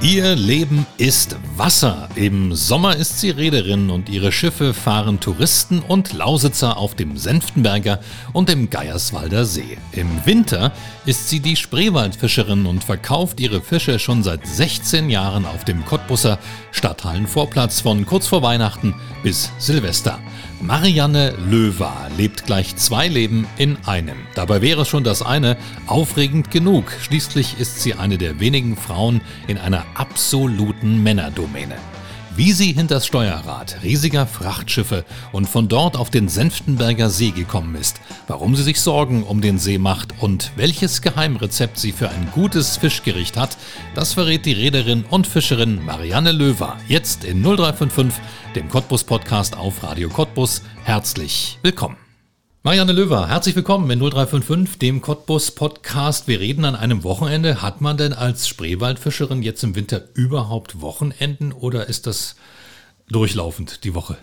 Ihr Leben ist Wasser. Im Sommer ist sie Reederin und ihre Schiffe fahren Touristen und Lausitzer auf dem Senftenberger und dem Geierswalder See. Im Winter ist sie die Spreewaldfischerin und verkauft ihre Fische schon seit 16 Jahren auf dem Cottbusser Stadthallenvorplatz von kurz vor Weihnachten bis Silvester. Marianne Löwer lebt gleich zwei Leben in einem. Dabei wäre schon das eine aufregend genug. Schließlich ist sie eine der wenigen Frauen in einer absoluten Männerdomäne. Wie sie hinters Steuerrad riesiger Frachtschiffe und von dort auf den Senftenberger See gekommen ist, warum sie sich Sorgen um den See macht und welches Geheimrezept sie für ein gutes Fischgericht hat, das verrät die Reederin und Fischerin Marianne Löwer jetzt in 0355, dem Cottbus Podcast auf Radio Cottbus. Herzlich willkommen. Marianne Löwer, herzlich willkommen in 0355, dem Cottbus Podcast. Wir reden an einem Wochenende. Hat man denn als Spreewaldfischerin jetzt im Winter überhaupt Wochenenden oder ist das durchlaufend die Woche?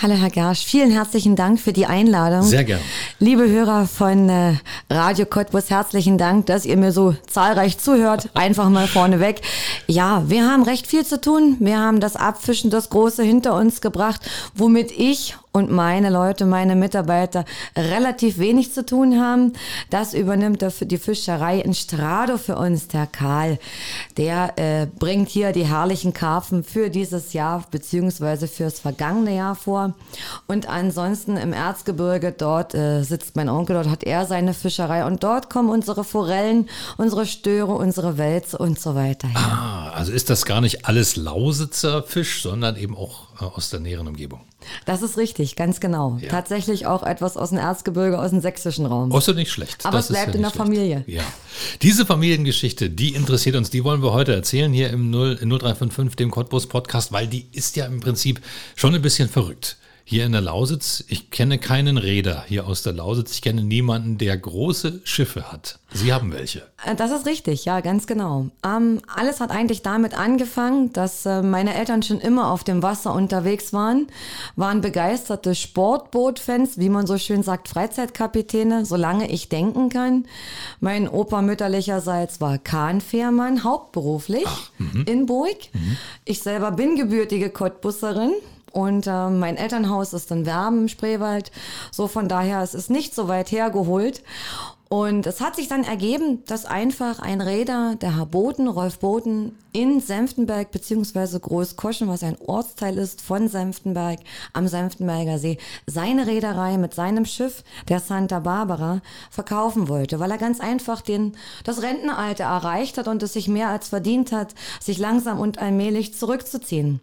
Hallo Herr Gersch, vielen herzlichen Dank für die Einladung. Sehr gern. Liebe Hörer von äh, Radio Cottbus, herzlichen Dank, dass ihr mir so zahlreich zuhört. Einfach mal vorneweg. Ja, wir haben recht viel zu tun. Wir haben das Abfischen, das Große hinter uns gebracht, womit ich und meine Leute, meine Mitarbeiter relativ wenig zu tun haben. Das übernimmt die Fischerei in Strado für uns, der Karl. Der äh, bringt hier die herrlichen Karpfen für dieses Jahr beziehungsweise fürs vergangene Jahr vor. Und ansonsten im Erzgebirge, dort äh, sitzt mein Onkel, dort hat er seine Fischerei und dort kommen unsere Forellen, unsere Störe, unsere Wälze und so weiter her. Ah, also ist das gar nicht alles Lausitzer Fisch, sondern eben auch aus der näheren Umgebung. Das ist richtig, ganz genau. Ja. Tatsächlich auch etwas aus dem Erzgebirge, aus dem sächsischen Raum. So nicht schlecht. Aber das es bleibt ja in der schlecht. Familie. Ja. Diese Familiengeschichte, die interessiert uns, die wollen wir heute erzählen hier im 0, 0355, dem Cottbus Podcast, weil die ist ja im Prinzip schon ein bisschen verrückt hier in der Lausitz, ich kenne keinen Räder hier aus der Lausitz. Ich kenne niemanden, der große Schiffe hat. Sie haben welche. Äh, das ist richtig, ja, ganz genau. Ähm, alles hat eigentlich damit angefangen, dass äh, meine Eltern schon immer auf dem Wasser unterwegs waren, waren begeisterte Sportbootfans, wie man so schön sagt, Freizeitkapitäne, solange ich denken kann. Mein Opa mütterlicherseits war Kahnfährmann, hauptberuflich Ach, mhm. in Burg. Mhm. Ich selber bin gebürtige Cottbusserin. Und äh, mein Elternhaus ist in Werben, Spreewald. So von daher, es ist nicht so weit hergeholt. Und es hat sich dann ergeben, dass einfach ein Räder, der Herr Boten, Rolf Boten, in Senftenberg beziehungsweise Großkoschen, was ein Ortsteil ist von Senftenberg am Senftenberger See, seine Reederei mit seinem Schiff, der Santa Barbara, verkaufen wollte, weil er ganz einfach den, das Rentenalter erreicht hat und es sich mehr als verdient hat, sich langsam und allmählich zurückzuziehen.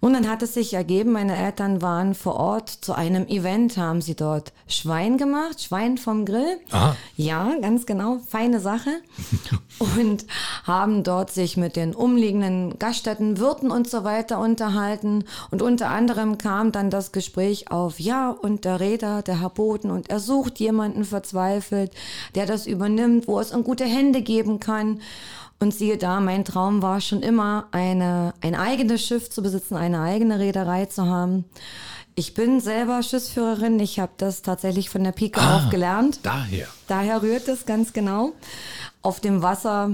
Und dann hat es sich ergeben, meine Eltern waren vor Ort zu einem Event, haben sie dort Schwein gemacht, Schwein vom Grill. Aha. Ja, ganz genau, feine Sache. und haben dort sich mit den umliegenden Gaststätten, Wirten und so weiter unterhalten. Und unter anderem kam dann das Gespräch auf, ja, und der Räder, der Herr Boden, und er sucht jemanden verzweifelt, der das übernimmt, wo es in gute Hände geben kann. Und siehe da, mein Traum war schon immer, eine, ein eigenes Schiff zu besitzen, eine eigene Reederei zu haben. Ich bin selber Schiffsführerin. Ich habe das tatsächlich von der Pike ah, auf gelernt. Daher. Daher rührt es ganz genau. Auf dem Wasser,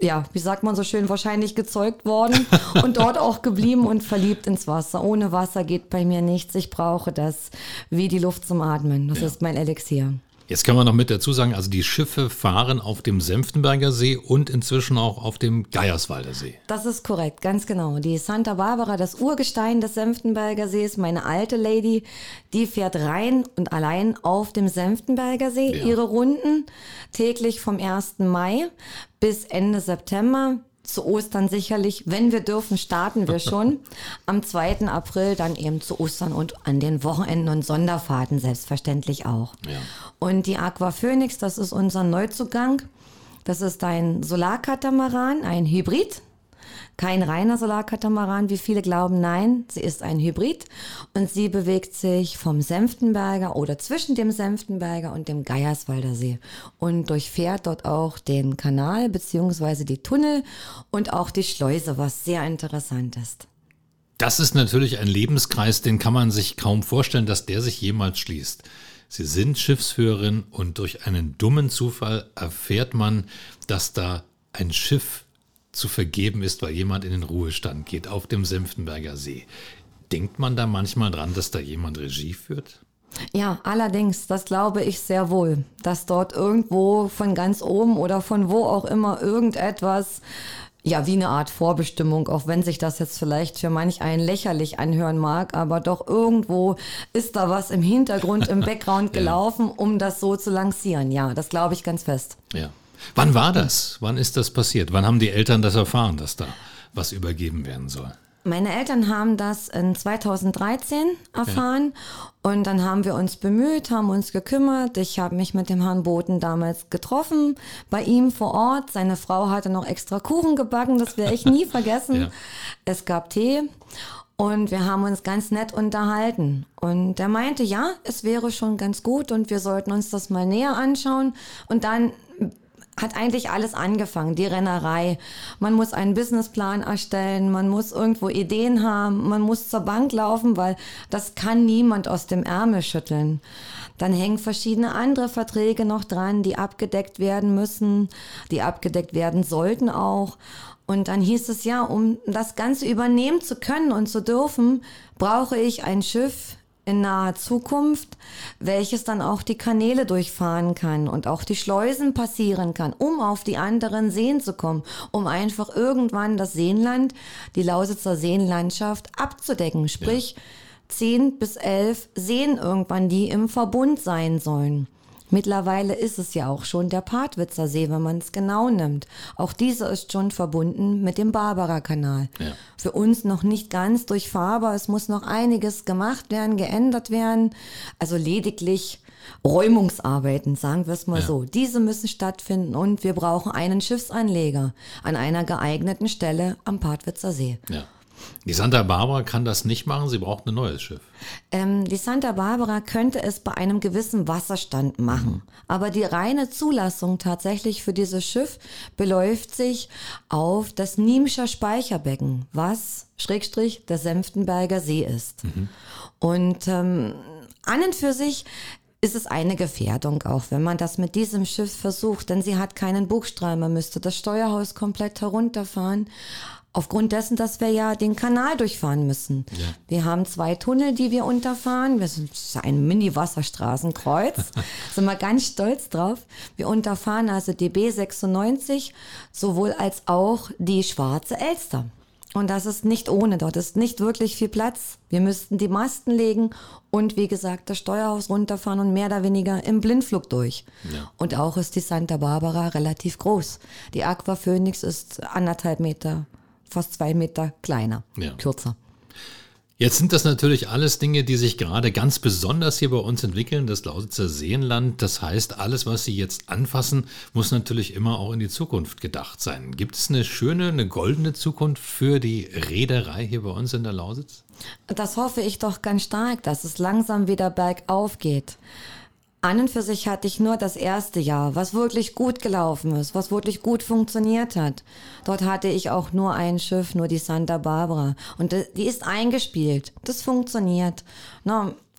ja, wie sagt man so schön, wahrscheinlich gezeugt worden und dort auch geblieben und verliebt ins Wasser. Ohne Wasser geht bei mir nichts. Ich brauche das wie die Luft zum Atmen. Das ja. ist mein Elixier. Jetzt kann man noch mit dazu sagen, also die Schiffe fahren auf dem Senftenberger See und inzwischen auch auf dem Geierswalder See. Das ist korrekt, ganz genau. Die Santa Barbara, das Urgestein des Senftenberger Sees, meine alte Lady, die fährt rein und allein auf dem Senftenberger See ja. ihre Runden täglich vom 1. Mai bis Ende September zu Ostern sicherlich, wenn wir dürfen, starten wir schon. Am 2. April dann eben zu Ostern und an den Wochenenden und Sonderfahrten selbstverständlich auch. Ja. Und die Aqua Phoenix, das ist unser Neuzugang. Das ist ein Solarkatamaran, ein Hybrid. Kein reiner Solarkatamaran, wie viele glauben, nein, sie ist ein Hybrid und sie bewegt sich vom Senftenberger oder zwischen dem Senftenberger und dem Geierswalder See und durchfährt dort auch den Kanal beziehungsweise die Tunnel und auch die Schleuse, was sehr interessant ist. Das ist natürlich ein Lebenskreis, den kann man sich kaum vorstellen, dass der sich jemals schließt. Sie sind Schiffsführerin und durch einen dummen Zufall erfährt man, dass da ein Schiff zu vergeben ist, weil jemand in den Ruhestand geht auf dem Senftenberger See. Denkt man da manchmal dran, dass da jemand Regie führt? Ja, allerdings, das glaube ich sehr wohl, dass dort irgendwo von ganz oben oder von wo auch immer irgendetwas ja, wie eine Art Vorbestimmung, auch wenn sich das jetzt vielleicht für manch einen lächerlich anhören mag, aber doch irgendwo ist da was im Hintergrund, im Background gelaufen, ja. um das so zu lancieren. Ja, das glaube ich ganz fest. Ja. Wann war das? Wann ist das passiert? Wann haben die Eltern das erfahren, dass da was übergeben werden soll? Meine Eltern haben das in 2013 erfahren ja. und dann haben wir uns bemüht, haben uns gekümmert. Ich habe mich mit dem Herrn Boten damals getroffen, bei ihm vor Ort. Seine Frau hatte noch extra Kuchen gebacken, das werde ich nie vergessen. Ja. Es gab Tee und wir haben uns ganz nett unterhalten. Und er meinte, ja, es wäre schon ganz gut und wir sollten uns das mal näher anschauen. Und dann hat eigentlich alles angefangen, die Rennerei. Man muss einen Businessplan erstellen, man muss irgendwo Ideen haben, man muss zur Bank laufen, weil das kann niemand aus dem Ärmel schütteln. Dann hängen verschiedene andere Verträge noch dran, die abgedeckt werden müssen, die abgedeckt werden sollten auch. Und dann hieß es ja, um das Ganze übernehmen zu können und zu dürfen, brauche ich ein Schiff, in naher Zukunft, welches dann auch die Kanäle durchfahren kann und auch die Schleusen passieren kann, um auf die anderen Seen zu kommen, um einfach irgendwann das Seenland, die Lausitzer Seenlandschaft abzudecken, sprich zehn ja. bis elf Seen irgendwann, die im Verbund sein sollen. Mittlerweile ist es ja auch schon der Partwitzer See, wenn man es genau nimmt. Auch dieser ist schon verbunden mit dem Barbara-Kanal. Ja. Für uns noch nicht ganz durchfahrbar. Es muss noch einiges gemacht werden, geändert werden. Also lediglich Räumungsarbeiten, sagen wir es mal ja. so. Diese müssen stattfinden und wir brauchen einen Schiffsanleger an einer geeigneten Stelle am Partwitzer See. Ja. Die Santa Barbara kann das nicht machen, sie braucht ein neues Schiff. Ähm, die Santa Barbara könnte es bei einem gewissen Wasserstand machen. Mhm. Aber die reine Zulassung tatsächlich für dieses Schiff beläuft sich auf das Niemscher Speicherbecken, was Schrägstrich der Senftenberger See ist. Mhm. Und ähm, an und für sich ist es eine Gefährdung auch, wenn man das mit diesem Schiff versucht, denn sie hat keinen Bugstrahl, man müsste das Steuerhaus komplett herunterfahren Aufgrund dessen, dass wir ja den Kanal durchfahren müssen. Ja. Wir haben zwei Tunnel, die wir unterfahren. Wir sind ein Mini-Wasserstraßenkreuz. sind wir ganz stolz drauf. Wir unterfahren also die B96 sowohl als auch die Schwarze Elster. Und das ist nicht ohne. Dort ist nicht wirklich viel Platz. Wir müssten die Masten legen und wie gesagt das Steuerhaus runterfahren und mehr oder weniger im Blindflug durch. Ja. Und auch ist die Santa Barbara relativ groß. Die Aqua Phoenix ist anderthalb Meter fast zwei Meter kleiner, ja. kürzer. Jetzt sind das natürlich alles Dinge, die sich gerade ganz besonders hier bei uns entwickeln, das Lausitzer Seenland. Das heißt, alles, was Sie jetzt anfassen, muss natürlich immer auch in die Zukunft gedacht sein. Gibt es eine schöne, eine goldene Zukunft für die Reederei hier bei uns in der Lausitz? Das hoffe ich doch ganz stark, dass es langsam wieder bergauf geht. An und für sich hatte ich nur das erste Jahr, was wirklich gut gelaufen ist, was wirklich gut funktioniert hat. Dort hatte ich auch nur ein Schiff, nur die Santa Barbara. Und die ist eingespielt. Das funktioniert.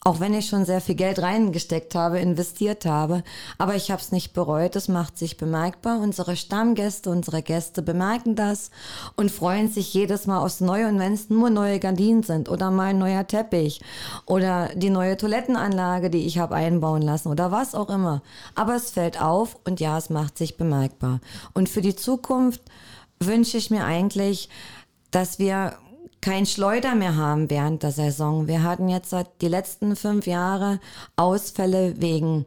Auch wenn ich schon sehr viel Geld reingesteckt habe, investiert habe. Aber ich habe es nicht bereut. Es macht sich bemerkbar. Unsere Stammgäste, unsere Gäste bemerken das und freuen sich jedes Mal aufs Neue. Und wenn es nur neue Gardinen sind oder mal ein neuer Teppich oder die neue Toilettenanlage, die ich habe einbauen lassen oder was auch immer. Aber es fällt auf und ja, es macht sich bemerkbar. Und für die Zukunft wünsche ich mir eigentlich, dass wir kein Schleuder mehr haben während der Saison. Wir hatten jetzt seit die letzten fünf Jahre Ausfälle wegen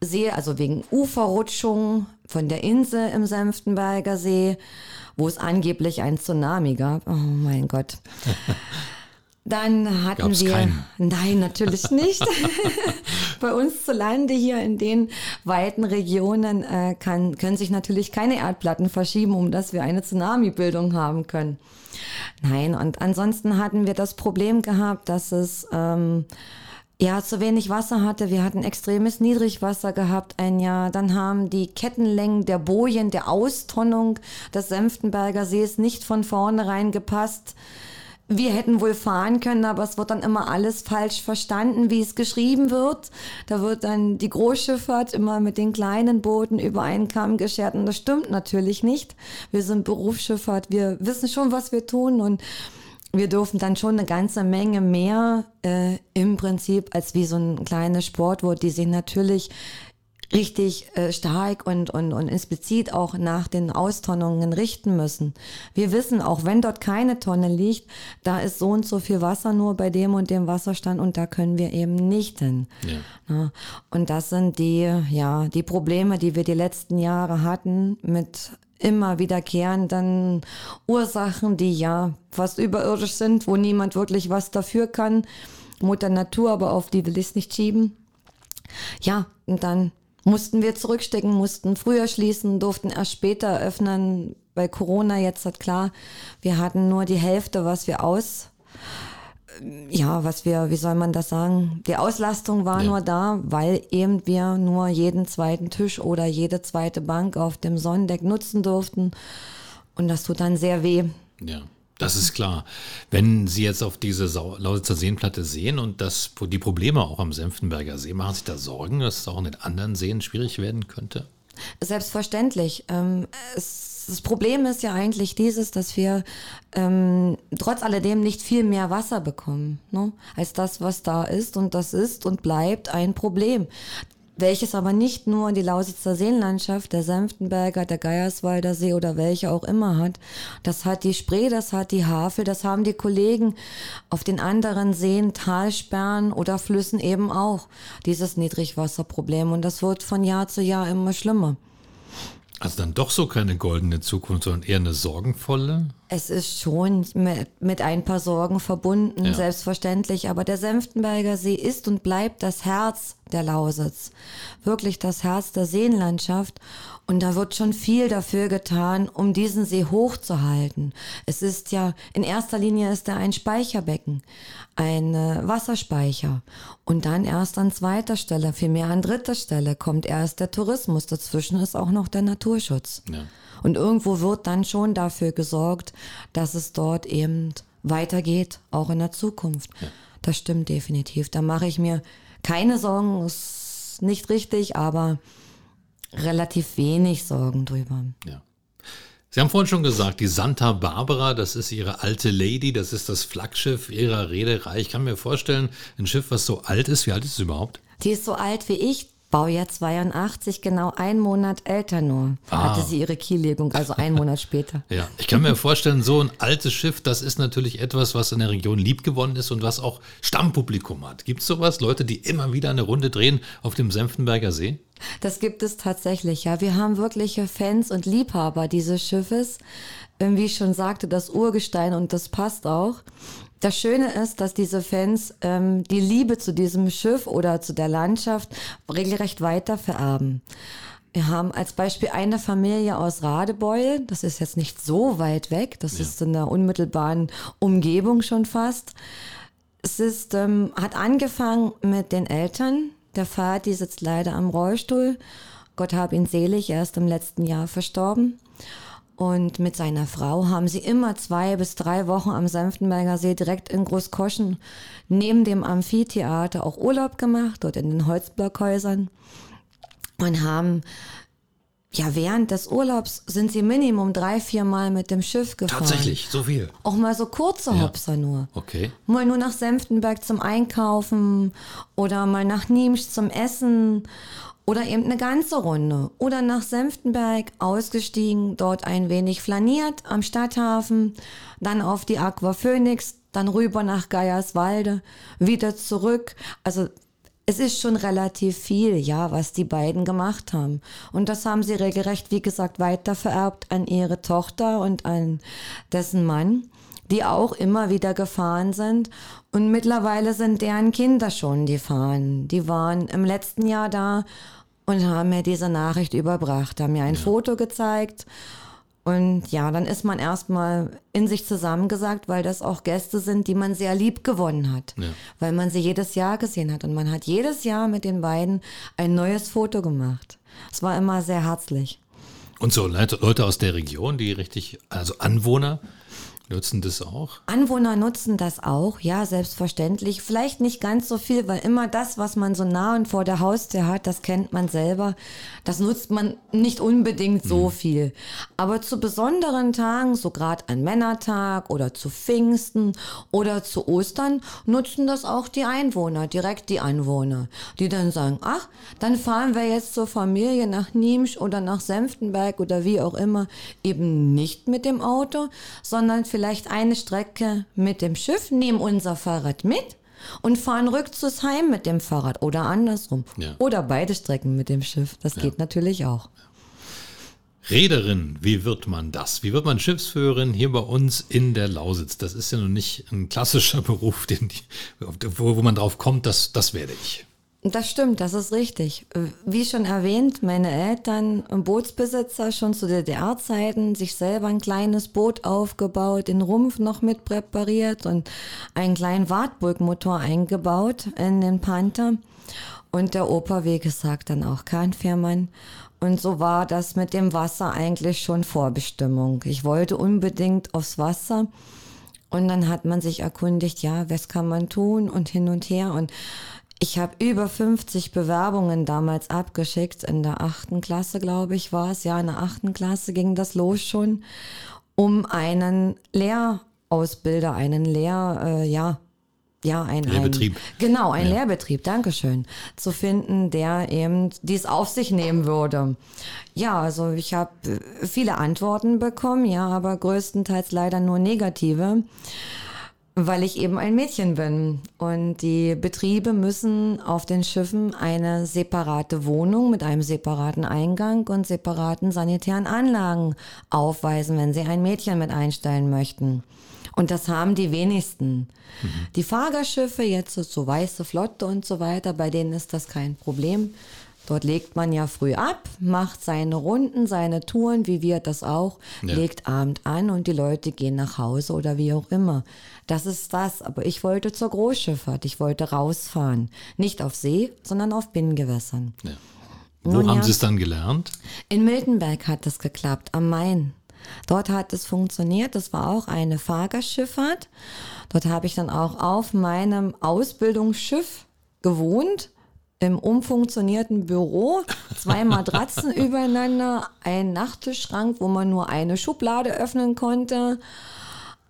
See, also wegen Uferrutschung von der Insel im Senftenberger See, wo es angeblich ein Tsunami gab. Oh mein Gott. Dann hatten Gab's wir. keinen? Nein, natürlich nicht. Bei uns zu Lande hier in den weiten Regionen äh, kann, können sich natürlich keine Erdplatten verschieben, um dass wir eine Tsunami-Bildung haben können. Nein, und ansonsten hatten wir das Problem gehabt, dass es ähm, ja zu wenig Wasser hatte. Wir hatten extremes Niedrigwasser gehabt ein Jahr. Dann haben die Kettenlängen der Bojen, der Austonnung des Senftenberger Sees nicht von vornherein gepasst wir hätten wohl fahren können, aber es wird dann immer alles falsch verstanden, wie es geschrieben wird. Da wird dann die Großschifffahrt immer mit den kleinen Booten über einen Kamm geschert und das stimmt natürlich nicht. Wir sind Berufsschifffahrt, wir wissen schon, was wir tun und wir dürfen dann schon eine ganze Menge mehr äh, im Prinzip als wie so ein kleines Sportboot, die sich natürlich richtig äh, stark und, und, und explizit auch nach den Austonnungen richten müssen. Wir wissen, auch wenn dort keine Tonne liegt, da ist so und so viel Wasser nur bei dem und dem Wasserstand und da können wir eben nicht hin. Ja. Ja, und das sind die, ja, die Probleme, die wir die letzten Jahre hatten mit immer wiederkehrenden Ursachen, die ja fast überirdisch sind, wo niemand wirklich was dafür kann. Mutter Natur, aber auf die will ich es nicht schieben. Ja, und dann mussten wir zurückstecken, mussten früher schließen, durften erst später öffnen. Bei Corona jetzt hat klar, wir hatten nur die Hälfte, was wir aus, ja, was wir, wie soll man das sagen? Die Auslastung war ja. nur da, weil eben wir nur jeden zweiten Tisch oder jede zweite Bank auf dem Sonnendeck nutzen durften. Und das tut dann sehr weh. Ja. Das ist klar. Wenn Sie jetzt auf diese Lausitzer Seenplatte sehen und das, die Probleme auch am Senftenberger See, machen Sie sich da Sorgen, dass es auch in den anderen Seen schwierig werden könnte? Selbstverständlich. Ähm, das Problem ist ja eigentlich dieses, dass wir ähm, trotz alledem nicht viel mehr Wasser bekommen, ne, als das, was da ist. Und das ist und bleibt ein Problem welches aber nicht nur die Lausitzer Seenlandschaft, der Senftenberger, der Geierswalder See oder welche auch immer hat. Das hat die Spree, das hat die Havel, das haben die Kollegen auf den anderen Seen, Talsperren oder Flüssen eben auch, dieses Niedrigwasserproblem. Und das wird von Jahr zu Jahr immer schlimmer. Also dann doch so keine goldene Zukunft, sondern eher eine sorgenvolle? Es ist schon mit, mit ein paar Sorgen verbunden, ja. selbstverständlich. Aber der Senftenberger See ist und bleibt das Herz der Lausitz. Wirklich das Herz der Seenlandschaft. Und da wird schon viel dafür getan, um diesen See hochzuhalten. Es ist ja, in erster Linie ist er ein Speicherbecken, ein äh, Wasserspeicher. Und dann erst an zweiter Stelle, vielmehr an dritter Stelle kommt erst der Tourismus. Dazwischen ist auch noch der Naturschutz. Ja. Und irgendwo wird dann schon dafür gesorgt, dass es dort eben weitergeht, auch in der Zukunft. Ja. Das stimmt definitiv. Da mache ich mir keine Sorgen, ist nicht richtig, aber relativ wenig Sorgen drüber. Ja. Sie haben vorhin schon gesagt, die Santa Barbara, das ist Ihre alte Lady, das ist das Flaggschiff Ihrer Reederei. Ich kann mir vorstellen, ein Schiff, was so alt ist, wie alt ist es überhaupt? Die ist so alt wie ich, Baujahr 82, genau ein Monat älter nur, ah. hatte sie ihre Kiellegung, also einen Monat später. Ja, ich kann mir vorstellen, so ein altes Schiff, das ist natürlich etwas, was in der Region liebgewonnen ist und was auch Stammpublikum hat. Gibt es sowas? Leute, die immer wieder eine Runde drehen auf dem Senftenberger See? Das gibt es tatsächlich, ja. Wir haben wirkliche Fans und Liebhaber dieses Schiffes. Ähm, wie ich schon sagte, das Urgestein und das passt auch. Das Schöne ist, dass diese Fans ähm, die Liebe zu diesem Schiff oder zu der Landschaft regelrecht weiter vererben. Wir haben als Beispiel eine Familie aus Radebeul. Das ist jetzt nicht so weit weg. Das ja. ist in der unmittelbaren Umgebung schon fast. Es ist, ähm, hat angefangen mit den Eltern. Der Vati sitzt leider am Rollstuhl. Gott hab ihn selig. Er ist im letzten Jahr verstorben. Und mit seiner Frau haben sie immer zwei bis drei Wochen am Senftenberger See direkt in Großkoschen neben dem Amphitheater auch Urlaub gemacht, dort in den Holzblockhäusern. Und haben, ja, während des Urlaubs sind sie Minimum drei, vier Mal mit dem Schiff gefahren. Tatsächlich, so viel. Auch mal so kurze ja. Hopser nur. Okay. Mal nur nach Senftenberg zum Einkaufen oder mal nach Niemsch zum Essen oder eben eine ganze Runde. Oder nach Senftenberg ausgestiegen, dort ein wenig flaniert am Stadthafen, dann auf die Aqua Phoenix, dann rüber nach Geierswalde, wieder zurück. Also es ist schon relativ viel, ja, was die beiden gemacht haben. Und das haben sie regelrecht, wie gesagt, weiter vererbt an ihre Tochter und an dessen Mann. die auch immer wieder gefahren sind. Und mittlerweile sind deren Kinder schon, die fahren. Die waren im letzten Jahr da und haben mir diese Nachricht überbracht, haben mir ein ja. Foto gezeigt. Und ja, dann ist man erstmal in sich zusammengesagt, weil das auch Gäste sind, die man sehr lieb gewonnen hat. Ja. Weil man sie jedes Jahr gesehen hat. Und man hat jedes Jahr mit den beiden ein neues Foto gemacht. Es war immer sehr herzlich. Und so Leute aus der Region, die richtig, also Anwohner, Nutzen das auch? Anwohner nutzen das auch, ja, selbstverständlich. Vielleicht nicht ganz so viel, weil immer das, was man so nah und vor der Haustür hat, das kennt man selber. Das nutzt man nicht unbedingt so mhm. viel. Aber zu besonderen Tagen, so gerade an Männertag oder zu Pfingsten oder zu Ostern, nutzen das auch die Einwohner, direkt die Anwohner, die dann sagen, ach, dann fahren wir jetzt zur Familie nach Niemsch oder nach Senftenberg oder wie auch immer, eben nicht mit dem Auto, sondern vielleicht eine Strecke mit dem Schiff, nehmen unser Fahrrad mit und fahren rückzugs heim mit dem Fahrrad oder andersrum. Ja. Oder beide Strecken mit dem Schiff. Das ja. geht natürlich auch. Reederin, wie wird man das? Wie wird man Schiffsführerin hier bei uns in der Lausitz? Das ist ja noch nicht ein klassischer Beruf, den die, wo, wo man drauf kommt, das, das werde ich. Das stimmt, das ist richtig. Wie schon erwähnt, meine Eltern Bootsbesitzer schon zu DDR-Zeiten, sich selber ein kleines Boot aufgebaut, den Rumpf noch mit präpariert und einen kleinen Wartburgmotor eingebaut in den Panther. Und der Opa, wie gesagt, dann auch Kahnfährmann. Und so war das mit dem Wasser eigentlich schon Vorbestimmung. Ich wollte unbedingt aufs Wasser. Und dann hat man sich erkundigt, ja, was kann man tun und hin und her. Und ich habe über 50 Bewerbungen damals abgeschickt. In der achten Klasse, glaube ich, war es. Ja, in der achten Klasse ging das los schon, um einen Lehrausbilder, einen Lehr, äh, ja, ja, ein Lehrbetrieb. Ein, genau, ein ja. Lehrbetrieb, Dankeschön, zu finden, der eben dies auf sich nehmen würde. Ja, also ich habe viele Antworten bekommen, ja, aber größtenteils leider nur negative weil ich eben ein Mädchen bin. Und die Betriebe müssen auf den Schiffen eine separate Wohnung mit einem separaten Eingang und separaten sanitären Anlagen aufweisen, wenn sie ein Mädchen mit einstellen möchten. Und das haben die wenigsten. Mhm. Die Fahrgastschiffe, jetzt so weiße Flotte und so weiter, bei denen ist das kein Problem. Dort legt man ja früh ab, macht seine Runden, seine Touren, wie wir das auch, ja. legt Abend an und die Leute gehen nach Hause oder wie auch immer. Das ist das. Aber ich wollte zur Großschifffahrt. Ich wollte rausfahren. Nicht auf See, sondern auf Binnengewässern. Ja. Wo Nun haben ja, Sie es dann gelernt? In Miltenberg hat es geklappt, am Main. Dort hat es funktioniert. Das war auch eine Fahrgastschifffahrt. Dort habe ich dann auch auf meinem Ausbildungsschiff gewohnt im umfunktionierten Büro, zwei Matratzen übereinander, ein Nachttischschrank, wo man nur eine Schublade öffnen konnte,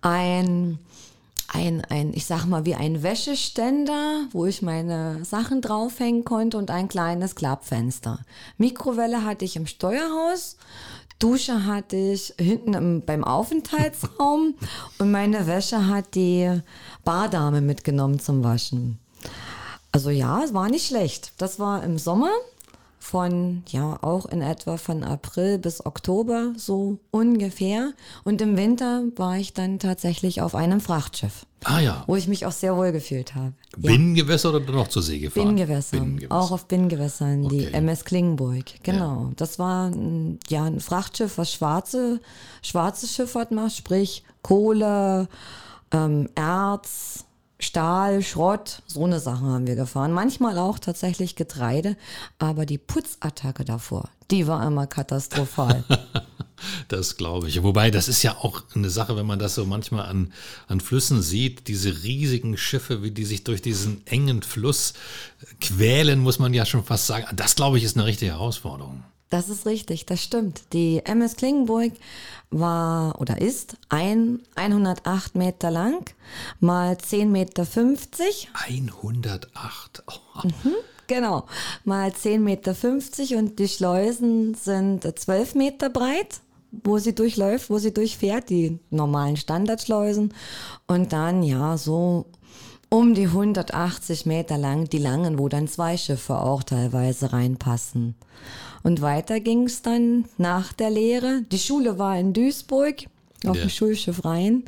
ein, ein, ein, ich sag mal, wie ein Wäscheständer, wo ich meine Sachen draufhängen konnte und ein kleines Klappfenster. Mikrowelle hatte ich im Steuerhaus. Dusche hatte ich hinten im, beim Aufenthaltsraum und meine Wäsche hat die Bardame mitgenommen zum Waschen. Also ja, es war nicht schlecht. Das war im Sommer von, ja, auch in etwa von April bis Oktober, so ungefähr. Und im Winter war ich dann tatsächlich auf einem Frachtschiff. Ah ja. Wo ich mich auch sehr wohl gefühlt habe. Binnengewässer ja. oder noch zur See gefahren? Binnengewässer. Binnengewässer. Auch auf Binnengewässern, okay. die MS Klingenburg. Genau. Ja. Das war ein, ja, ein Frachtschiff, was schwarze, schwarze Schifffahrt macht, sprich Kohle, ähm, Erz, Stahl, Schrott, so eine Sache haben wir gefahren. Manchmal auch tatsächlich Getreide, aber die Putzattacke davor, die war immer katastrophal. das glaube ich. Wobei, das ist ja auch eine Sache, wenn man das so manchmal an, an Flüssen sieht, diese riesigen Schiffe, wie die sich durch diesen engen Fluss quälen, muss man ja schon fast sagen. Das glaube ich ist eine richtige Herausforderung. Das ist richtig, das stimmt. Die MS Klingenburg war oder ist ein 108 Meter lang mal 10,50 Meter. 108. Oh. Mhm, genau, mal 10,50 Meter und die Schleusen sind 12 Meter breit wo sie durchläuft, wo sie durchfährt, die normalen Standardschleusen. Und dann, ja, so um die 180 Meter lang, die langen, wo dann zwei Schiffe auch teilweise reinpassen. Und weiter ging es dann nach der Lehre. Die Schule war in Duisburg, auf Ja. dem Schulschiff rein.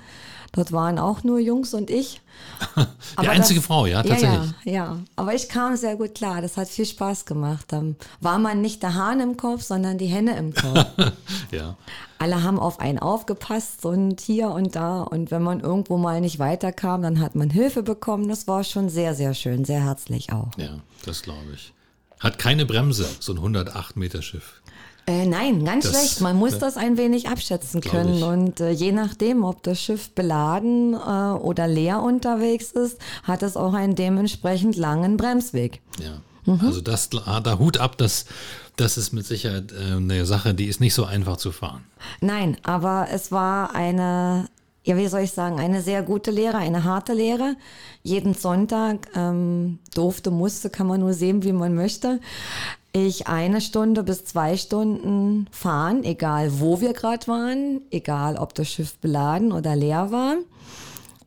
Dort waren auch nur Jungs und ich. Die Aber einzige das- Frau, ja, tatsächlich. Ja, ja, aber ich kam sehr gut klar. Das hat viel Spaß gemacht. Dann war man nicht der Hahn im Korb, sondern die Henne im Korb. Ja. Alle haben auf einen aufgepasst und hier und da. Und wenn man irgendwo mal nicht weiterkam, dann hat man Hilfe bekommen. Das war schon sehr, sehr schön, sehr herzlich auch. Ja, das glaube ich. Hat keine Bremse, so ein 108 Meter Schiff. Äh, nein, ganz Das- schlecht. Man muss ja. das ein wenig abschätzen Glaub können. ich. Und äh, je nachdem, ob das Schiff beladen äh, oder leer unterwegs ist, hat es auch einen dementsprechend langen Bremsweg. Ja. Mhm. Also das, da Hut ab, das, das ist mit Sicherheit äh, eine Sache, die ist nicht so einfach zu fahren. Nein, aber es war eine, ja, wie soll ich sagen, eine sehr gute Lehre, eine harte Lehre. Jeden Sonntag ähm, durfte, musste, kann man nur sehen, wie man möchte. Ich eine Stunde bis zwei Stunden fahren, egal wo wir gerade waren, egal ob das Schiff beladen oder leer war.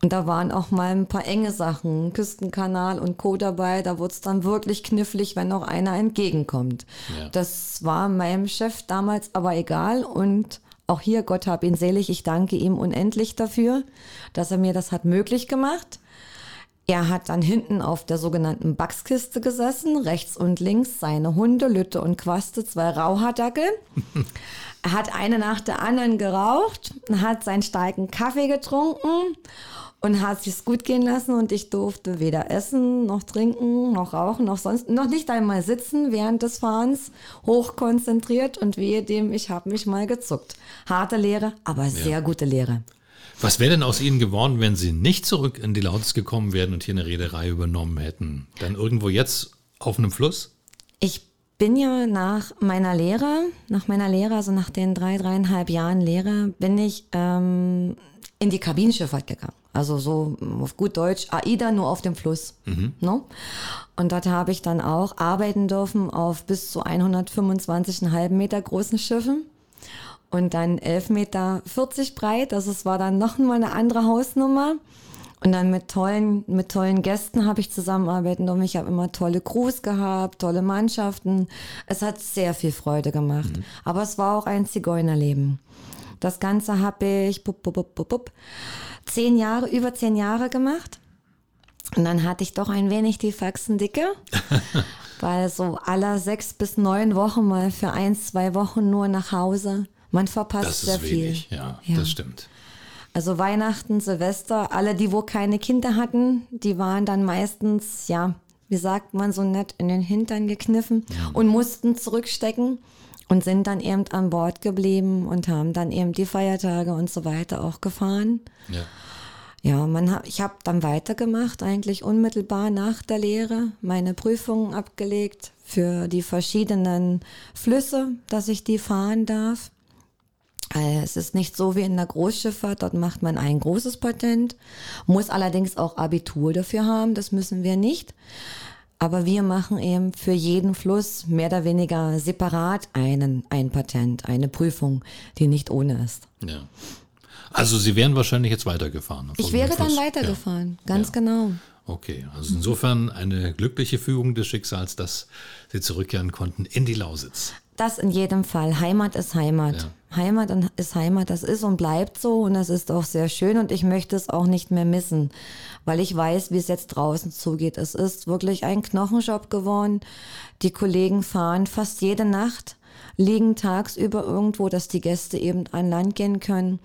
Und da waren auch mal ein paar enge Sachen, Küstenkanal und Co. dabei. Da wurde es dann wirklich knifflig, wenn noch einer entgegenkommt. Ja. Das war meinem Chef damals aber egal. Und auch hier, Gott hab ihn selig, ich danke ihm unendlich dafür, dass er mir das hat möglich gemacht. Er hat dann hinten auf der sogenannten Backskiste gesessen, rechts und links seine Hunde, Lütte und Quaste, zwei Rauhardackel. Er hat eine nach der anderen geraucht, hat seinen starken Kaffee getrunken und hat sich's gut gehen lassen und ich durfte weder essen, noch trinken, noch rauchen, noch sonst, noch nicht einmal sitzen während des Fahrens, hochkonzentriert und wehe dem, ich habe mich mal gezuckt. Harte Lehre, aber sehr gute Lehre. Was wäre denn aus Ihnen geworden, wenn Sie nicht zurück in die Lautz gekommen wären und hier eine Reederei übernommen hätten? Dann irgendwo jetzt auf einem Fluss? Ich bin ja nach meiner Lehre, nach meiner Lehre, also nach den drei, dreieinhalb Jahren Lehre, bin ich ähm, in die Kabinenschifffahrt gegangen. Also so auf gut Deutsch, AIDA nur auf dem Fluss. Ne? Und dort habe ich dann auch arbeiten dürfen auf bis zu 125,5 Meter großen Schiffen. Und dann 11,40 Meter breit. Also es war dann noch mal eine andere Hausnummer. Und dann mit tollen, mit tollen Gästen habe ich zusammenarbeiten dürfen. Ich habe immer tolle Crews gehabt, tolle Mannschaften. Es hat sehr viel Freude gemacht. Aber es war auch ein Zigeunerleben. Das Ganze habe ich bup, bup, bup, bup, bup, zehn Jahre, über zehn Jahre gemacht. Und dann hatte ich doch ein wenig die Faxendicke, weil so alle sechs bis neun Wochen mal für eins, zwei Wochen nur nach Hause. Man verpasst Das sehr ist viel. wenig, ja, Ja. das stimmt. Also Weihnachten, Silvester, alle, die wo keine Kinder hatten, die waren dann meistens, ja, wie sagt man so nett, in den Hintern gekniffen und mussten zurückstecken und sind dann eben an Bord geblieben und haben dann eben die Feiertage und so weiter auch gefahren. Ja. Ja, man hab, ich habe dann weitergemacht, eigentlich unmittelbar nach der Lehre, meine Prüfungen abgelegt für die verschiedenen Flüsse, dass ich die fahren darf. Äh, Es ist nicht so wie in der Großschifffahrt, dort macht man ein großes Patent, muss allerdings auch Abitur dafür haben, das müssen wir nicht. Aber wir machen eben für jeden Fluss mehr oder weniger separat einen, ein Patent, eine Prüfung, die nicht ohne ist. ja. Also Sie wären wahrscheinlich jetzt weitergefahren. Ich wäre dann weitergefahren, ganz Ja. genau. Okay, also insofern eine glückliche Fügung des Schicksals, dass Sie zurückkehren konnten in die Lausitz. Das in jedem Fall. Heimat ist Heimat. Heimat und- ist Heimat. Das ist und bleibt so und das ist auch sehr schön und ich möchte es auch nicht mehr missen, weil ich weiß, wie es jetzt draußen zugeht. Es ist wirklich ein Knochenjob geworden. Die Kollegen fahren fast jede Nacht, liegen tagsüber irgendwo, dass die Gäste eben an Land gehen können.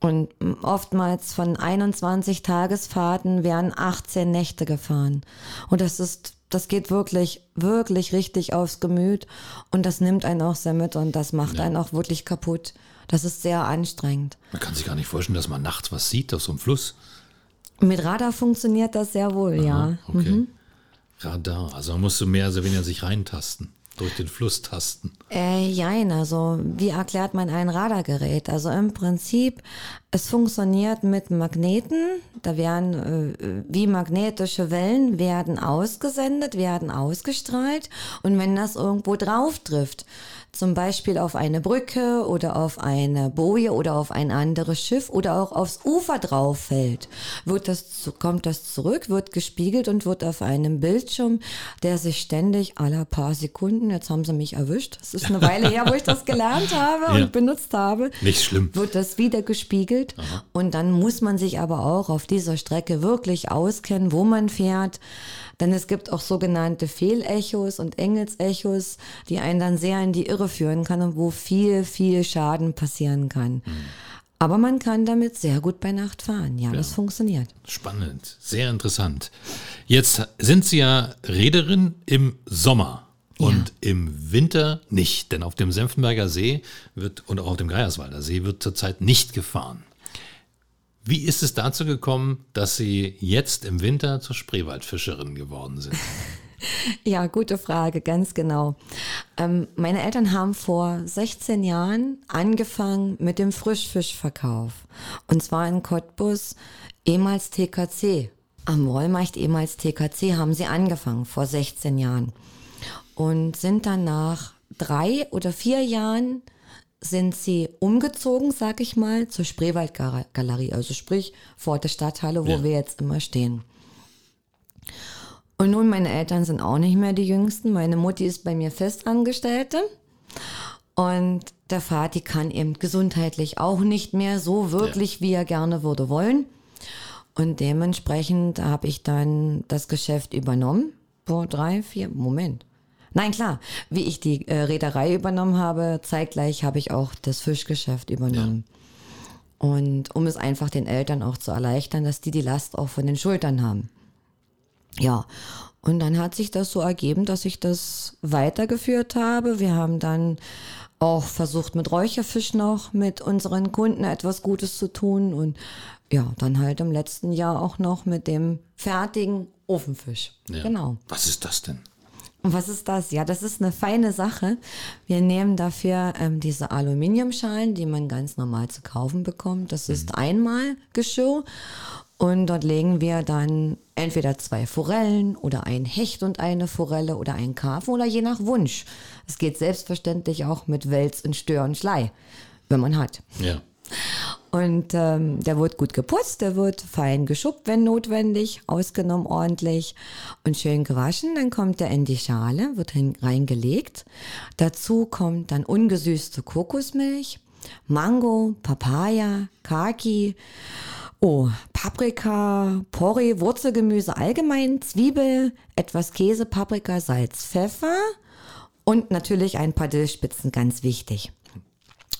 Und oftmals von 21 Tagesfahrten werden 18 Nächte gefahren. Und das ist, das geht wirklich, wirklich richtig aufs Gemüt. Und das nimmt einen auch sehr mit und das macht einen auch wirklich kaputt. Das ist sehr anstrengend. Man kann sich gar nicht vorstellen, dass man nachts was sieht auf so einem Fluss. Mit Radar funktioniert das sehr wohl, ja. Okay. Radar, also man musste mehr oder weniger sich reintasten, durch den Fluss tasten. Äh, jein, also wie erklärt man ein Radargerät? Also im Prinzip, es funktioniert mit Magneten, da werden äh, wie magnetische Wellen werden ausgesendet, werden ausgestrahlt und wenn das irgendwo drauf trifft, zum Beispiel auf eine Brücke oder auf eine Boje oder auf ein anderes Schiff oder auch aufs Ufer drauf fällt, wird das, kommt das zurück, wird gespiegelt und wird auf einem Bildschirm, der sich ständig aller paar Sekunden, jetzt haben sie mich erwischt, es ist eine Weile her, wo ich das gelernt habe Ja. und benutzt habe, Nicht schlimm. wird das wieder gespiegelt. Und dann muss man sich aber auch auf dieser Strecke wirklich auskennen, wo man fährt. Denn es gibt auch sogenannte Fehlechos und Engelsechos, die einen dann sehr in die Irre führen kann und wo viel, viel Schaden passieren kann. Aber man kann damit sehr gut bei Nacht fahren. Ja, das funktioniert. Spannend, sehr interessant. Jetzt sind Sie ja Reederin im Sommer und im Winter nicht, denn auf dem Senftenberger See wird und auch auf dem Geierswalder See wird zurzeit nicht gefahren. Wie ist es dazu gekommen, dass Sie jetzt im Winter zur Spreewaldfischerin geworden sind? Ja, gute Frage, ganz genau. Ähm, meine Eltern haben vor 16 Jahren angefangen mit dem Frischfischverkauf. Und zwar in Cottbus, ehemals TKC. Am Wollmarkt, ehemals TKC, haben sie angefangen, vor 16 Jahren. Und sind dann nach drei oder vier Jahren sind sie umgezogen, sag ich mal, zur Spreewaldgalerie, also sprich vor der Stadthalle, wo Ja. wir jetzt immer stehen. Und nun, meine Eltern sind auch nicht mehr die Jüngsten. Meine Mutti ist bei mir Festangestellte. Und der Vati kann eben gesundheitlich auch nicht mehr so wirklich, wie er gerne würde wollen. Und dementsprechend habe ich dann das Geschäft übernommen. Vor drei, vier, Moment. Nein, klar, wie ich die äh, Reederei übernommen habe, zeitgleich habe ich auch das Fischgeschäft übernommen. Und um es einfach den Eltern auch zu erleichtern, dass die die Last auch von den Schultern haben. Ja, und dann hat sich das so ergeben, dass ich das weitergeführt habe. Wir haben dann auch versucht, mit Räucherfisch noch mit unseren Kunden etwas Gutes zu tun und ja, dann halt im letzten Jahr auch noch mit dem fertigen Ofenfisch. Ja. Genau. Was ist das denn? Und was ist das? Ja, das ist eine feine Sache. Wir nehmen dafür ähm, diese Aluminiumschalen, die man ganz normal zu kaufen bekommt. Das ist einmal Geschirr. Und dort legen wir dann entweder zwei Forellen oder ein Hecht und eine Forelle oder einen Karpfen oder je nach Wunsch. Es geht selbstverständlich auch mit Wels und Stör und Schlei, wenn man hat. Ja. Und ähm, der wird gut geputzt, der wird fein geschuppt, wenn notwendig, ausgenommen ordentlich und schön gewaschen. Dann kommt er in die Schale, wird hin, reingelegt. Dazu kommt dann ungesüßte Kokosmilch, Mango, Papaya, Kaki, oh, Paprika, Porree, Wurzelgemüse allgemein, Zwiebel, etwas Käse, Paprika, Salz, Pfeffer und natürlich ein paar Dillspitzen, ganz wichtig.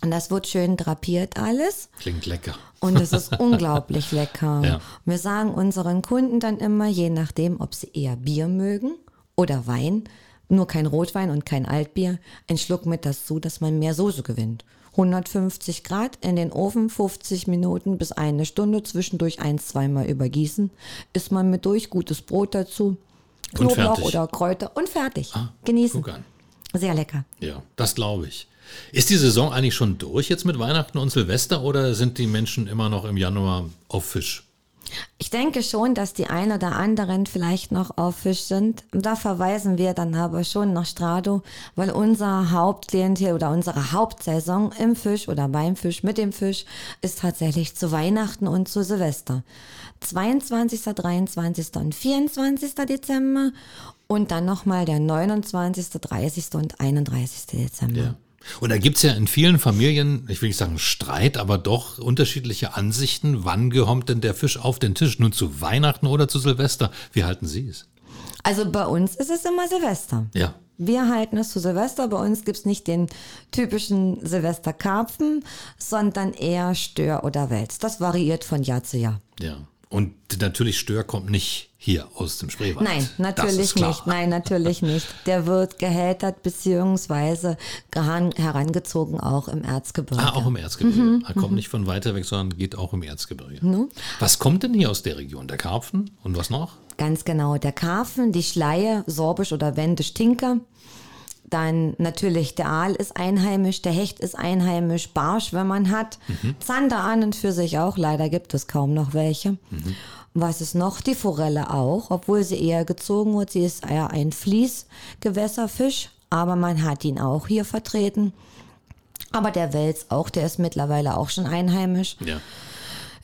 Und das wird schön drapiert alles. Klingt lecker. Und es ist unglaublich lecker. Ja. Wir sagen unseren Kunden dann immer, je nachdem, ob sie eher Bier mögen oder Wein, nur kein Rotwein und kein Altbier, ein Schluck mit dazu, dass man mehr Soße gewinnt. 150 Grad in den Ofen, 50 Minuten bis eine Stunde, zwischendurch ein, zweimal übergießen, isst man mit durch, gutes Brot dazu, Knoblauch oder Kräuter und fertig. Genießen. Guck an. Sehr lecker. Ja, das glaube ich. Ist die Saison eigentlich schon durch jetzt mit Weihnachten und Silvester oder sind die Menschen immer noch im Januar auf Fisch? Ich denke schon, dass die ein oder anderen vielleicht noch auf Fisch sind. Da verweisen wir dann aber schon nach Strado, weil unser Hauptklientel oder unsere Hauptsaison im Fisch oder beim Fisch mit dem Fisch ist tatsächlich zu Weihnachten und zu Silvester. 22., 23. und 24. Dezember und dann nochmal der 29., 30. und 31. Dezember. Ja. Und da gibt's ja in vielen Familien, ich will nicht sagen Streit, aber doch unterschiedliche Ansichten. Wann gehommt denn der Fisch auf den Tisch? Nun zu Weihnachten oder zu Silvester? Wie halten Sie es? Also bei uns ist es immer Silvester. Ja. Wir halten es zu Silvester. Bei uns gibt's nicht den typischen Silvesterkarpfen, sondern eher Stör oder Wels. Das variiert von Jahr zu Jahr. Ja. Und natürlich Stör kommt nicht hier aus dem Spreewald. Nein, natürlich nicht. Nein, natürlich nicht. Der wird gehältert beziehungsweise herangezogen auch im Erzgebirge. Ah, auch im Erzgebirge. Mhm, er kommt nicht von weiter weg, sondern geht auch im Erzgebirge. Was kommt denn hier aus der Region? Der Karpfen und was noch? Ganz genau. Der Karpfen, die Schleie, Sorbisch oder Wendisch Tinker. Dann natürlich der Aal ist einheimisch, der Hecht ist einheimisch, Barsch, wenn man hat. Zander an und für sich auch. Leider gibt es kaum noch welche. Was ist noch? Die Forelle auch, obwohl sie eher gezogen wird. Sie ist eher ein Fließgewässerfisch, aber man hat ihn auch hier vertreten. Aber der Wels auch, der ist mittlerweile auch schon einheimisch. Ja.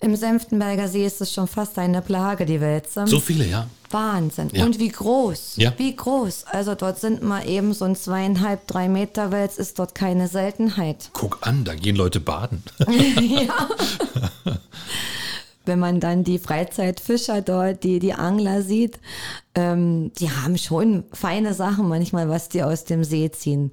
Im Senftenberger See ist es schon fast eine Plage, die Wälze. So viele, ja. Wahnsinn. Ja. Und wie groß. Ja. Wie groß. Also dort sind mal eben so ein zweieinhalb, drei Meter Wels ist dort keine Seltenheit. Guck an, da gehen Leute baden. ja. Wenn man dann die Freizeitfischer dort, die, die Angler sieht, ähm, die haben schon feine Sachen manchmal, was die aus dem See ziehen.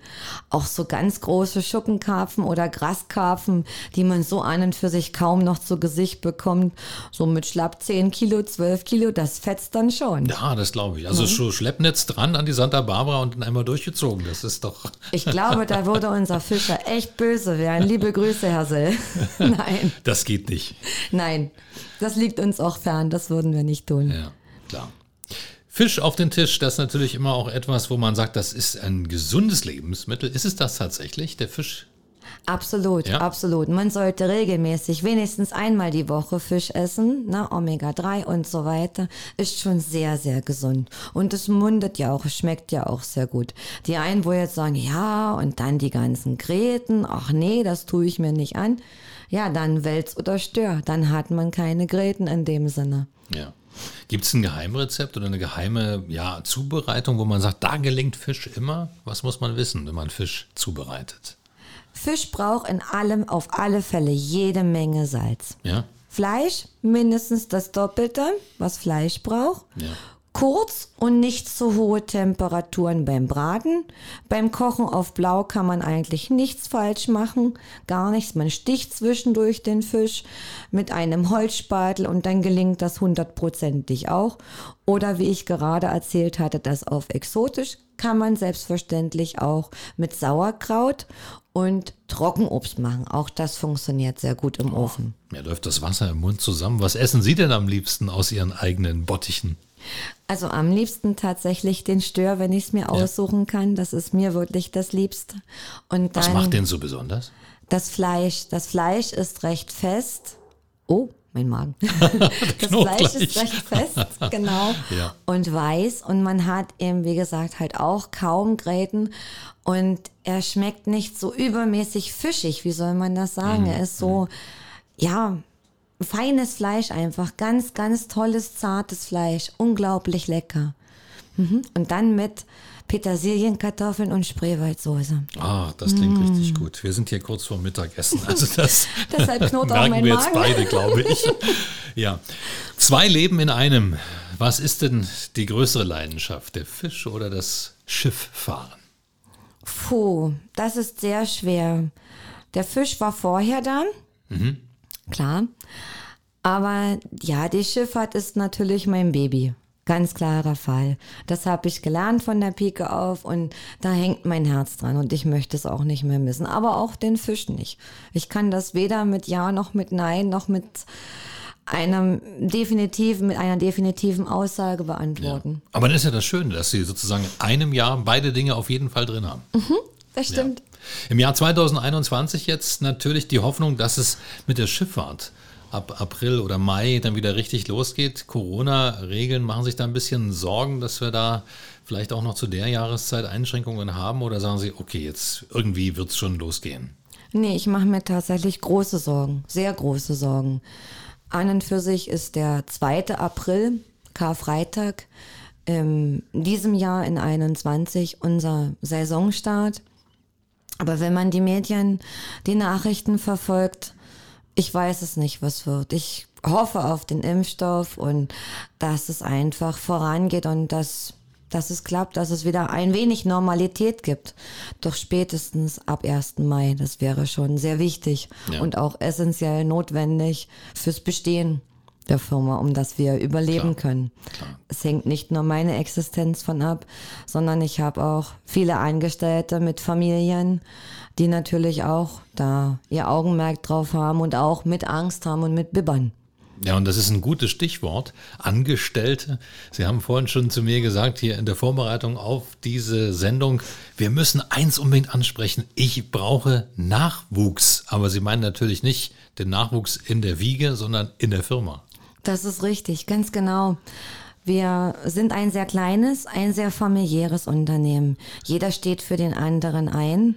Auch so ganz große Schuppenkarpfen oder Graskarpfen, die man so an und für sich kaum noch zu Gesicht bekommt. So mit schlapp 10 Kilo, 12 Kilo, das fetzt dann schon. Ja, das glaube ich. Also so Schleppnetz dran an die Santa Barbara und dann einmal durchgezogen. Das ist doch. Ich glaube, da würde unser Fischer echt böse werden. Liebe Grüße, Herr Sill. Nein, Das geht nicht. nein. Das liegt uns auch fern, das würden wir nicht tun. Ja, klar. Fisch auf den Tisch, das ist natürlich immer auch etwas, wo man sagt, das ist ein gesundes Lebensmittel. Ist es das tatsächlich, der Fisch? Absolut, Ja. absolut. Man sollte regelmäßig wenigstens einmal die Woche Fisch essen, ne, Omega-3 und so weiter. Ist schon sehr, sehr gesund. Und es mundet ja auch, es schmeckt ja auch sehr gut. Die einen, wo jetzt sagen, ja, und dann die ganzen Gräten, ach nee, das tue ich mir nicht an. Ja, dann wälz oder stör. Dann hat man keine Gräten in dem Sinne. Ja. Gibt es ein Geheimrezept oder eine geheime ja, Zubereitung, wo man sagt, da gelingt Fisch immer? Was muss man wissen, wenn man Fisch zubereitet? Fisch braucht in allem auf alle Fälle jede Menge Salz. Ja? Fleisch mindestens das Doppelte, was Fleisch braucht. Ja. Kurz und nicht zu hohe Temperaturen beim Braten. Beim Kochen auf Blau kann man eigentlich nichts falsch machen, gar nichts. Man sticht zwischendurch den Fisch mit einem Holzspatel und dann gelingt das hundertprozentig auch. Oder wie ich gerade erzählt hatte, das auf exotisch kann man selbstverständlich auch mit Sauerkraut und Trockenobst machen. Auch das funktioniert sehr gut im Ofen. Mir läuft das Wasser im Mund zusammen. Was essen Sie denn am liebsten aus Ihren eigenen Bottichen? Also am liebsten tatsächlich den Stör, wenn ich es mir aussuchen kann. Das ist mir wirklich das Liebste. Und Was dann macht den so besonders? das Fleisch. Das Fleisch ist recht fest. Oh, mein Magen. das Fleisch ist recht fest, genau. Ja. Und weiß. Und man hat eben, wie gesagt, halt auch kaum Gräten. Und er schmeckt nicht so übermäßig fischig. Wie soll man das sagen? Mhm. Er ist so, ja, feines Fleisch einfach. Ganz, ganz tolles, zartes Fleisch. Unglaublich lecker. Mhm. Und dann mit Petersilienkartoffeln und Spreewaldsoße. Ah, das klingt richtig gut. Wir sind hier kurz vor Mittagessen. Also das Deshalb knurrt merken wir jetzt beide, glaube ich. Ja. Zwei Leben in einem. Was ist denn die größere Leidenschaft? Der Fisch oder das Schifffahren? Puh, das ist sehr schwer. Der Fisch war vorher da, klar. Aber ja, die Schifffahrt ist natürlich mein Baby. Ganz klarer Fall. Das habe ich gelernt von der Pike auf und da hängt mein Herz dran und ich möchte es auch nicht mehr missen. Aber auch den Fisch nicht. Ich kann das weder mit Ja noch mit Nein noch mit einem definitiven, mit einer definitiven Aussage beantworten. Aber dann ist ja das Schöne, dass Sie sozusagen in einem Jahr beide Dinge auf jeden Fall drin haben. Das stimmt. Im Jahr 2021 jetzt natürlich die Hoffnung, dass es mit der Schifffahrt ab April oder Mai dann wieder richtig losgeht. Corona-Regeln machen sich da ein bisschen Sorgen, dass wir da vielleicht auch noch zu der Jahreszeit Einschränkungen haben oder sagen Sie, okay, jetzt irgendwie wird es schon losgehen? Nee, ich mache mir tatsächlich große Sorgen, sehr große Sorgen. An und für sich ist der 2. April, Karfreitag, in diesem Jahr in 21 unser Saisonstart. Aber wenn man die Medien, die Nachrichten verfolgt, ich weiß es nicht, was wird. Ich hoffe auf den Impfstoff und dass es einfach vorangeht und dass, dass es klappt, dass es wieder ein wenig Normalität gibt. Doch spätestens ab 1. Mai, das wäre schon sehr wichtig Ja. und auch essentiell notwendig fürs Bestehen der Firma, um dass wir überleben Klar, können. klar. Es hängt nicht nur meine Existenz von ab, sondern ich habe auch viele Angestellte mit Familien, die natürlich auch da ihr Augenmerk drauf haben und auch mit Angst haben und mit Bibbern. Ja, und das ist ein gutes Stichwort. Angestellte. Sie haben vorhin schon zu mir gesagt, hier in der Vorbereitung auf diese Sendung, wir müssen eins unbedingt ansprechen. Ich brauche Nachwuchs. Aber Sie meinen natürlich nicht den Nachwuchs in der Wiege, sondern in der Firma. Das ist richtig, ganz genau. Wir sind ein sehr kleines, ein sehr familiäres Unternehmen. Jeder steht für den anderen ein.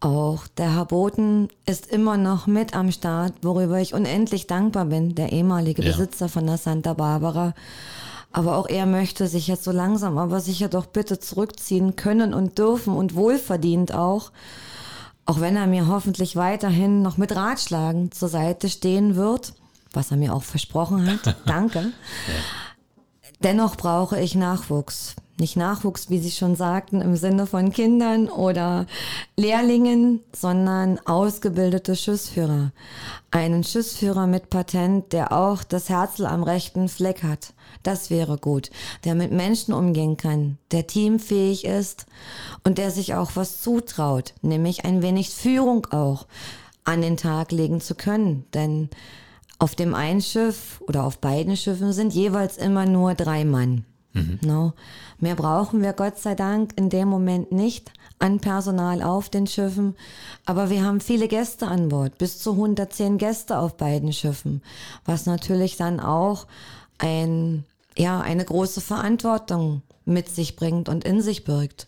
Auch der Herr Boten ist immer noch mit am Start, worüber ich unendlich dankbar bin, der ehemalige Ja. Besitzer von der Santa Barbara. Aber auch er möchte sich jetzt so langsam, aber sicher doch bitte zurückziehen können und dürfen und wohlverdient auch. Auch wenn er mir hoffentlich weiterhin noch mit Ratschlagen zur Seite stehen wird, was er mir auch versprochen hat. Danke. Dennoch brauche ich Nachwuchs. Nicht Nachwuchs, wie Sie schon sagten, im Sinne von Kindern oder Lehrlingen, sondern ausgebildete Schiffsführer. Einen Schiffsführer mit Patent, der auch das Herzl am rechten Fleck hat. Das wäre gut. Der mit Menschen umgehen kann, der teamfähig ist und der sich auch was zutraut, nämlich ein wenig Führung auch an den Tag legen zu können. Denn auf dem einen Schiff oder auf beiden Schiffen sind jeweils immer nur drei Mann. No. Mehr brauchen wir Gott sei Dank in dem Moment nicht an Personal auf den Schiffen. Aber wir haben viele Gäste an Bord, bis zu 110 Gäste auf beiden Schiffen, was natürlich dann auch ein, ja, eine große Verantwortung mit sich bringt und in sich birgt,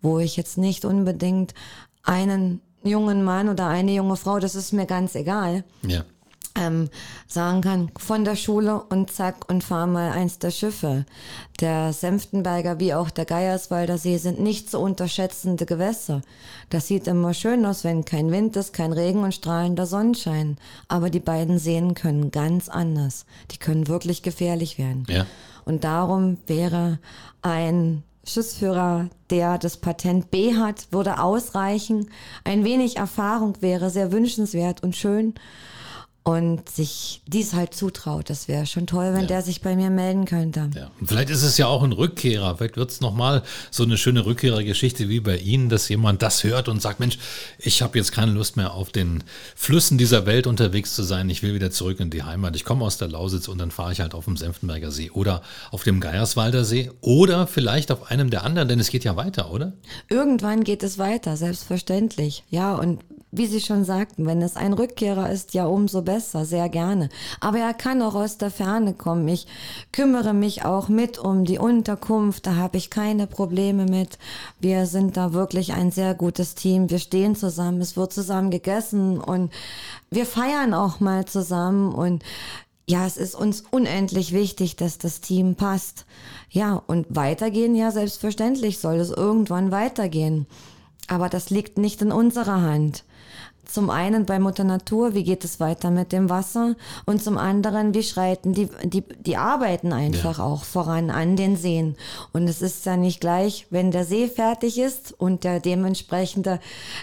wo ich jetzt nicht unbedingt einen jungen Mann oder eine junge Frau, das ist mir ganz egal, Ja. Ähm, sagen kann, von der Schule und zack und fahr mal eins der Schiffe. Der Senftenberger wie auch der Geierswalder See sind nicht zu unterschätzende Gewässer. Das sieht immer schön aus, wenn kein Wind ist, kein Regen und strahlender Sonnenschein. Aber die beiden Seen können ganz anders. Die können wirklich gefährlich werden. Ja. Und darum wäre ein Schiffsführer, der das Patent B hat, würde ausreichen. Ein wenig Erfahrung wäre sehr wünschenswert und schön. Und sich dies halt zutraut. Das wäre schon toll, wenn Ja. der sich bei mir melden könnte. Ja. Vielleicht ist es ja auch ein Rückkehrer. Vielleicht wird es nochmal so eine schöne Rückkehrergeschichte wie bei Ihnen, dass jemand das hört und sagt, Mensch, ich habe jetzt keine Lust mehr auf den Flüssen dieser Welt unterwegs zu sein. Ich will wieder zurück in die Heimat. Ich komme aus der Lausitz und dann fahre ich halt auf dem Senftenberger See oder auf dem Geierswalder See oder vielleicht auf einem der anderen, denn es geht ja weiter, oder? Irgendwann geht es weiter, selbstverständlich. Ja, und wie Sie schon sagten, wenn es ein Rückkehrer ist, ja umso besser, sehr gerne. Aber er kann auch aus der Ferne kommen. Ich kümmere mich auch mit um die Unterkunft, da habe ich keine Probleme mit. Wir sind da wirklich ein sehr gutes Team. Wir stehen zusammen, es wird zusammen gegessen und wir feiern auch mal zusammen und ja, es ist uns unendlich wichtig, dass das Team passt. Ja, und weitergehen, ja, selbstverständlich soll es irgendwann weitergehen. Aber das liegt nicht in unserer Hand. Zum einen bei Mutter Natur, wie geht es weiter mit dem Wasser? Und zum anderen, wie schreiten die, die, die Arbeiten einfach auch voran an den Seen? Und es ist ja nicht gleich, wenn der See fertig ist und der dementsprechende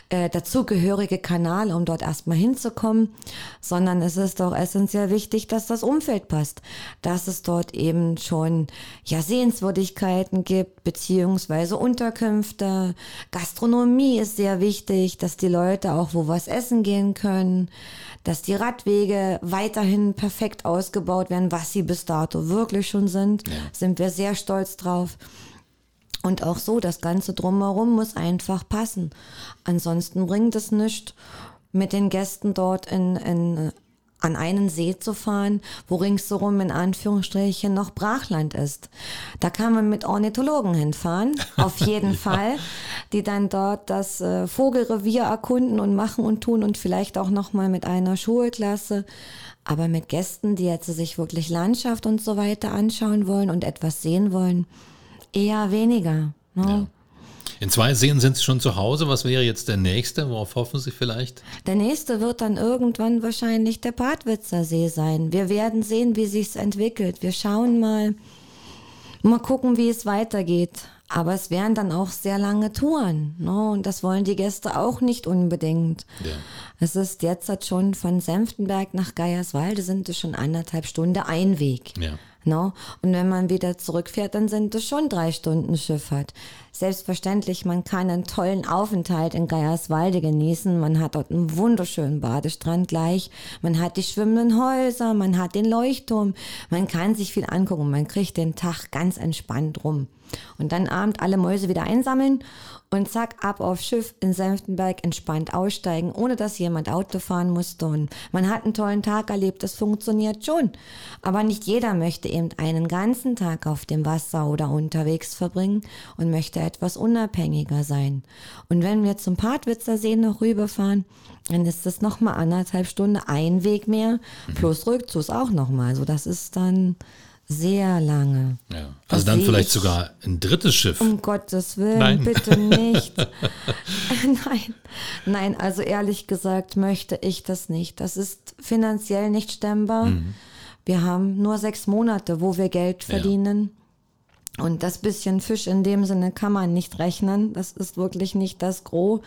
äh, dazugehörige Kanal, um dort erstmal hinzukommen, sondern es ist auch essentiell wichtig, dass das Umfeld passt, dass es dort eben schon ja Sehenswürdigkeiten gibt, beziehungsweise Unterkünfte, Gastronomie ist sehr wichtig, dass die Leute auch wo was essen gehen können, dass die Radwege weiterhin perfekt ausgebaut werden, was sie bis dato wirklich schon sind, sind wir sehr stolz drauf. Und auch so, das Ganze drumherum muss einfach passen. Ansonsten bringt es nichts, mit den Gästen dort in, in, an einen See zu fahren, wo ringsherum in Anführungsstrichen noch Brachland ist. Da kann man mit Ornithologen hinfahren, auf jeden Fall, die dann dort das äh, Vogelrevier erkunden und machen und tun und vielleicht auch nochmal mit einer Schulklasse. Aber mit Gästen, die jetzt sich wirklich Landschaft und so weiter anschauen wollen und etwas sehen wollen, eher weniger. Ne? In zwei Seen sind Sie schon zu Hause. Was wäre jetzt der nächste? Worauf hoffen Sie vielleicht? Der nächste wird dann irgendwann wahrscheinlich der Badwitzer See sein. Wir werden sehen, wie sich's entwickelt. Wir schauen mal, mal gucken, wie es weitergeht. Aber es wären dann auch sehr lange Touren. Ne? Und das wollen die Gäste auch nicht unbedingt. Ja. Es ist jetzt halt schon von Senftenberg nach Geierswalde sind es schon anderthalb Stunden ein Weg. Ja. No? Und wenn man wieder zurückfährt, dann sind es schon drei Stunden Schifffahrt. Selbstverständlich, man kann einen tollen Aufenthalt in Geierswalde genießen. Man hat dort einen wunderschönen Badestrand gleich. Man hat die schwimmenden Häuser, man hat den Leuchtturm. Man kann sich viel angucken. Man kriegt den Tag ganz entspannt rum. Und dann abend alle Mäuse wieder einsammeln und zack, ab auf Schiff in Senftenberg entspannt aussteigen, ohne dass jemand Auto fahren musste. Und man hat einen tollen Tag erlebt, das funktioniert schon. Aber nicht jeder möchte eben eben einen ganzen Tag auf dem Wasser oder unterwegs verbringen und möchte etwas unabhängiger sein. Und wenn wir zum Partwitzer See noch rüberfahren, dann ist das nochmal anderthalb Stunden ein Weg mehr, mhm. plus Rückzugs auch nochmal. Also das ist dann sehr lange. Ja. Also dann vielleicht sogar ein drittes Schiff. Um Gottes Willen, Nein. bitte nicht. Nein. Nein, also ehrlich gesagt möchte ich das nicht. Das ist finanziell nicht stemmbar. Mhm. Wir haben nur sechs Monate, wo wir Geld verdienen. Und das bisschen Fisch in dem Sinne kann man nicht rechnen. Das ist wirklich nicht das Gros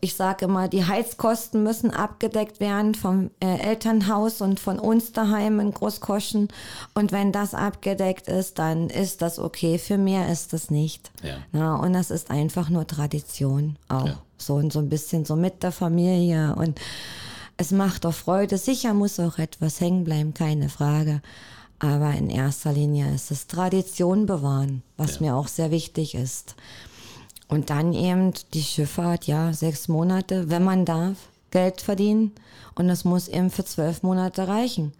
ich sage immer, die Heizkosten müssen abgedeckt werden vom äh, Elternhaus und von uns daheim in Großkoschen. Und wenn das abgedeckt ist, dann ist das okay. Für mehr ist das nicht. Ja. Na, und das ist einfach nur Tradition auch. Ja. So und so ein bisschen so mit der Familie. Und es macht auch Freude. Sicher muss auch etwas hängen bleiben, keine Frage. Aber in erster Linie ist es Tradition bewahren, was ja. mir auch sehr wichtig ist. Und dann eben die Schifffahrt, ja, sechs Monate, wenn man darf, Geld verdienen. Und das muss eben für zwölf Monate reichen.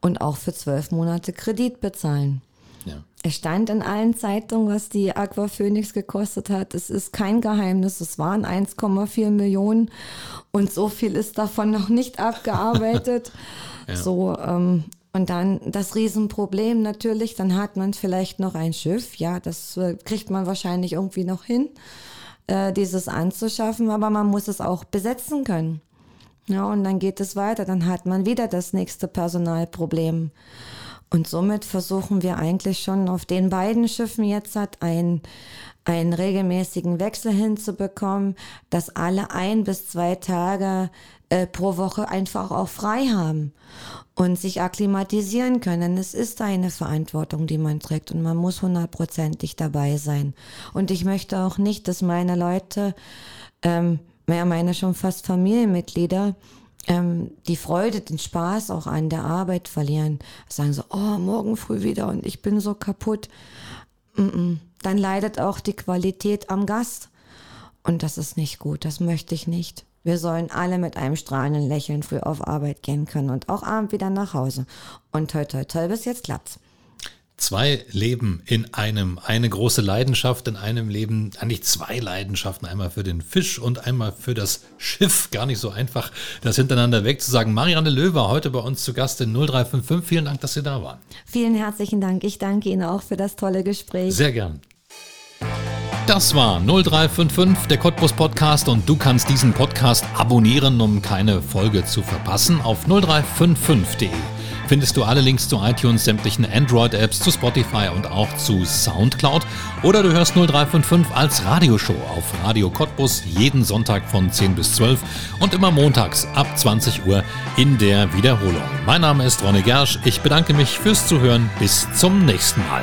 Und auch für zwölf Monate Kredit bezahlen. Ja. Es stand in allen Zeitungen, was die Aqua Phoenix gekostet hat. Es ist kein Geheimnis. Es waren 1,4 Millionen und so viel ist davon noch nicht abgearbeitet. ja. So, ähm, und dann das Riesenproblem natürlich, dann hat man vielleicht noch ein Schiff, ja, das äh, kriegt man wahrscheinlich irgendwie noch hin, äh, dieses anzuschaffen, aber man muss es auch besetzen können. Ja, und dann geht es weiter, dann hat man wieder das nächste Personalproblem. Und somit versuchen wir eigentlich schon auf den beiden Schiffen jetzt hat ein, einen regelmäßigen Wechsel hinzubekommen, dass alle ein bis zwei Tage äh, pro Woche einfach auch frei haben und sich akklimatisieren können. Es ist eine Verantwortung, die man trägt und man muss hundertprozentig dabei sein. Und ich möchte auch nicht, dass meine Leute, ähm, meine schon fast Familienmitglieder, ähm, die Freude, den Spaß auch an der Arbeit verlieren. Sagen so, oh, morgen früh wieder und ich bin so kaputt. Dann leidet auch die Qualität am Gast. Und das ist nicht gut, das möchte ich nicht. Wir sollen alle mit einem strahlenden Lächeln früh auf Arbeit gehen können und auch abend wieder nach Hause. Und toi toi toi, bis jetzt klappt's. Zwei Leben in einem, eine große Leidenschaft in einem Leben, eigentlich zwei Leidenschaften, einmal für den Fisch und einmal für das Schiff. Gar nicht so einfach, das hintereinander wegzusagen. Marianne Löwer heute bei uns zu Gast in 0355. Vielen Dank, dass Sie da waren. Vielen herzlichen Dank. Ich danke Ihnen auch für das tolle Gespräch. Sehr gern. Das war 0355, der Cottbus Podcast und du kannst diesen Podcast abonnieren, um keine Folge zu verpassen auf 0355.de. Findest du alle Links zu iTunes, sämtlichen Android-Apps, zu Spotify und auch zu Soundcloud. Oder du hörst 0355 als Radioshow auf Radio Cottbus jeden Sonntag von 10 bis 12 und immer montags ab 20 Uhr in der Wiederholung. Mein Name ist Ronne Gersch. Ich bedanke mich fürs Zuhören. Bis zum nächsten Mal.